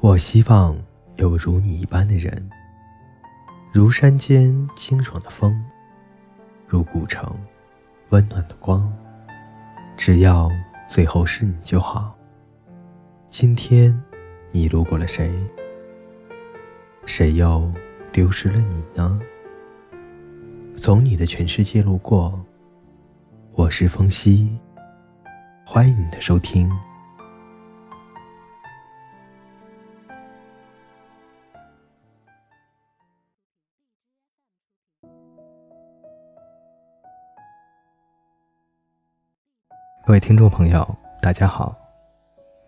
我希望有如你一般的人，如山间清爽的风，如古城温暖的光。只要最后是你就好。今天，你路过了谁？谁又丢失了你呢？从你的全世界路过，我是风夕，欢迎你的收听。各位听众朋友，大家好。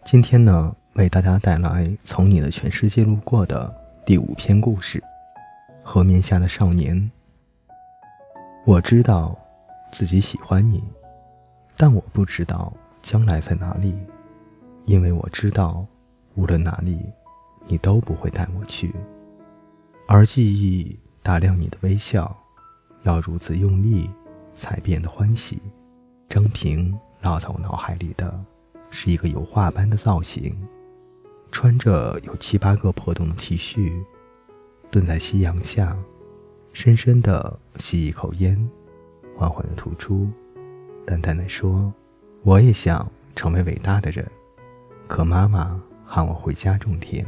今天呢，为大家带来《从你的全世界路过》的第五篇故事《河面下的少年》。我知道自己喜欢你，但我不知道将来在哪里，因为我知道，无论哪里，你都不会带我去。而记忆打量你的微笑，要如此用力，才变得欢喜。张平。烙在我脑海里的，是一个油画般的造型，穿着有七八个破洞的 T 恤，蹲在夕阳下，深深的吸一口烟，缓缓的吐出，淡淡的说：“我也想成为伟大的人，可妈妈喊我回家种田。”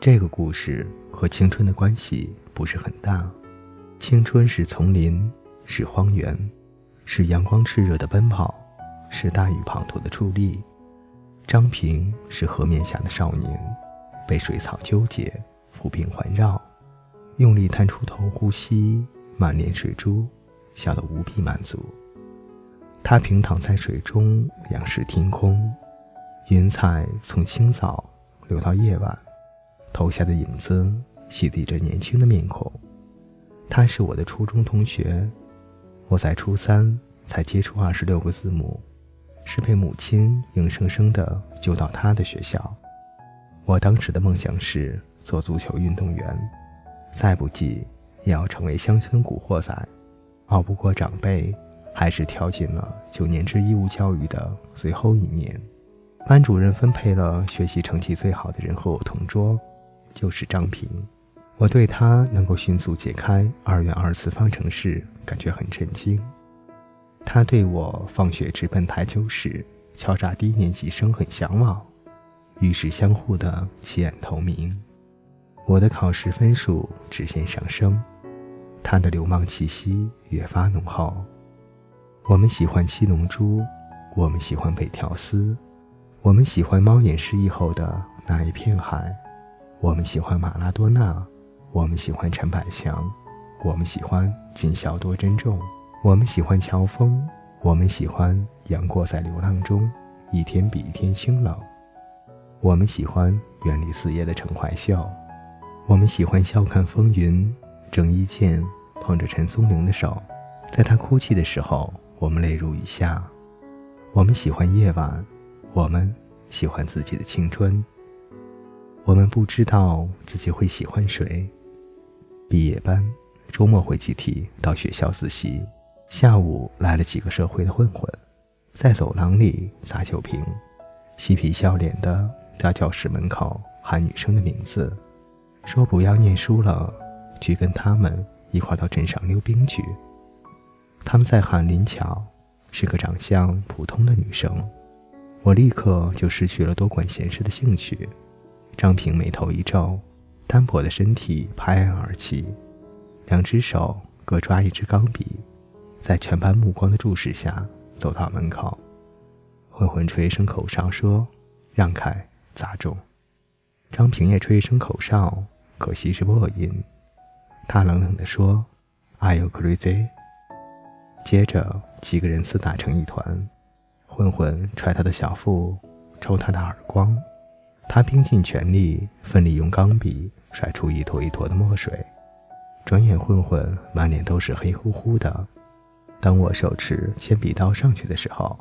这个故事和青春的关系不是很大，青春是丛林，是荒原，是阳光炽热的奔跑。是大雨滂沱的矗立，张平是河面下的少年，被水草纠结，浮萍环绕，用力探出头呼吸，满脸水珠，笑得无比满足。他平躺在水中，仰视天空，云彩从清早流到夜晚，投下的影子洗涤着年轻的面孔。他是我的初中同学，我在初三才接触二十六个字母。是被母亲硬生生的救到他的学校。我当时的梦想是做足球运动员，再不济也要成为乡村古惑仔。熬不过长辈，还是跳进了九年制义务教育的最后一年。班主任分配了学习成绩最好的人和我同桌，就是张平。我对他能够迅速解开二元二次方程式感觉很震惊。他对我放学直奔台球室敲诈低年级生很向往，于是相互的弃暗投明。我的考试分数直线上升，他的流氓气息越发浓厚。我们喜欢七龙珠，我们喜欢北条司，我们喜欢猫眼失忆后的那一片海，我们喜欢马拉多纳，我们喜欢陈百强，我们喜欢谨小多珍重。我们喜欢乔峰，我们喜欢杨过在流浪中一天比一天清冷。我们喜欢远离四野的陈怀秀，我们喜欢笑看风云。郑伊健捧着陈松伶的手，在他哭泣的时候，我们泪如雨下。我们喜欢夜晚，我们喜欢自己的青春。我们不知道自己会喜欢谁。毕业班，周末会集体到学校自习。下午来了几个社会的混混，在走廊里撒酒瓶，嬉皮笑脸的在教室门口喊女生的名字，说不要念书了，去跟他们一块到镇上溜冰去。他们在喊林巧，是个长相普通的女生，我立刻就失去了多管闲事的兴趣。张平眉头一皱，单薄的身体拍案而起，两只手各抓一支钢笔。在全班目光的注视下，走到门口，混混吹一声口哨说：“让开，砸中。”张平也吹一声口哨，可惜是破音。他冷冷地说：“Are you crazy？” 接着几个人厮打成一团，混混踹他的小腹，抽他的耳光，他拼尽全力，奋力用钢笔甩出一坨一坨的墨水。转眼，混混满脸都是黑乎乎的。当我手持铅笔刀上去的时候，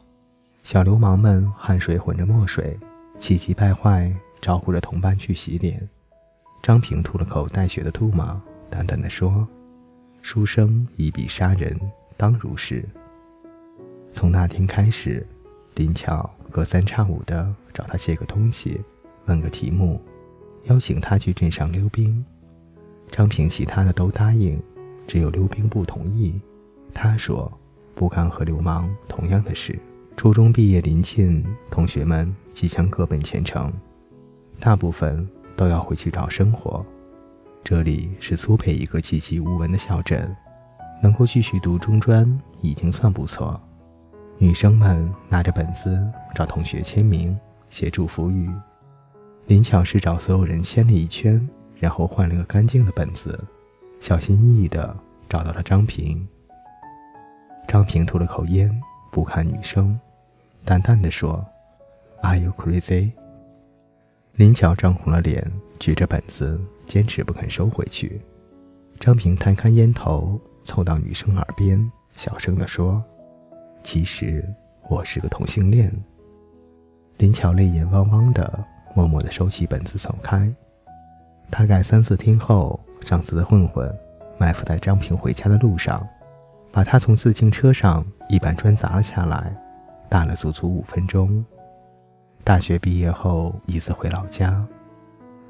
小流氓们汗水混着墨水，气急败坏，招呼着同伴去洗脸。张平吐了口带血的唾沫，淡淡的说：“书生一笔杀人，当如是。”从那天开始，林巧隔三差五的找他写个东西，问个题目，邀请他去镇上溜冰。张平其他的都答应，只有溜冰不同意。他说：“不干和流氓同样的事。”初中毕业临近，同学们即将各奔前程，大部分都要回去找生活。这里是苏北一个寂寂无闻的小镇，能够继续读中专已经算不错。女生们拿着本子找同学签名，写祝福语。林巧是找所有人签了一圈，然后换了个干净的本子，小心翼翼地找到了张平。张平吐了口烟，不看女生，淡淡的说：“Are you crazy？” 林巧涨红了脸，举着本子。坚持不肯收回去，张平摊开烟头，凑到女生耳边，小声的说：“其实我是个同性恋。”林巧泪眼汪汪的，默默的收起本子走开。大概三四天后，上次的混混埋伏在张平回家的路上，把他从自行车上一板砖砸了下来，打了足足五分钟。大学毕业后，一次回老家。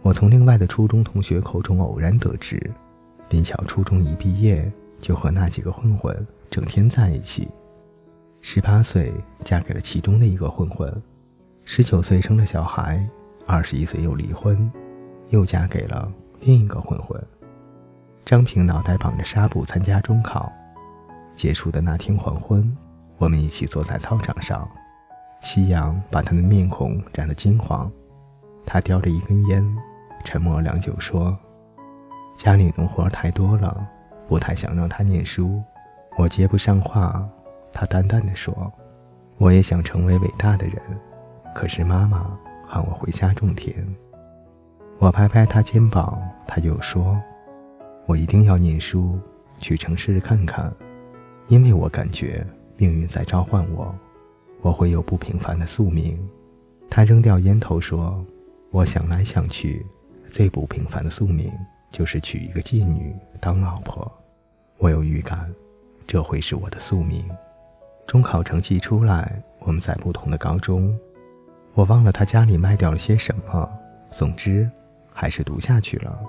我从另外的初中同学口中偶然得知，林巧初中一毕业就和那几个混混整天在一起。十八岁嫁给了其中的一个混混，十九岁生了小孩，二十一岁又离婚，又嫁给了另一个混混。张平脑袋绑着纱布参加中考，结束的那天黄昏，我们一起坐在操场上，夕阳把他的面孔染得金黄，他叼着一根烟。沉默良久，说：“家里农活太多了，不太想让他念书。”我接不上话，他淡淡的说：“我也想成为伟大的人，可是妈妈喊我回家种田。”我拍拍他肩膀，他又说：“我一定要念书，去城市看看，因为我感觉命运在召唤我，我会有不平凡的宿命。”他扔掉烟头说：“我想来想去。”最不平凡的宿命就是娶一个妓女当老婆，我有预感，这会是我的宿命。中考成绩出来，我们在不同的高中，我忘了他家里卖掉了些什么，总之还是读下去了。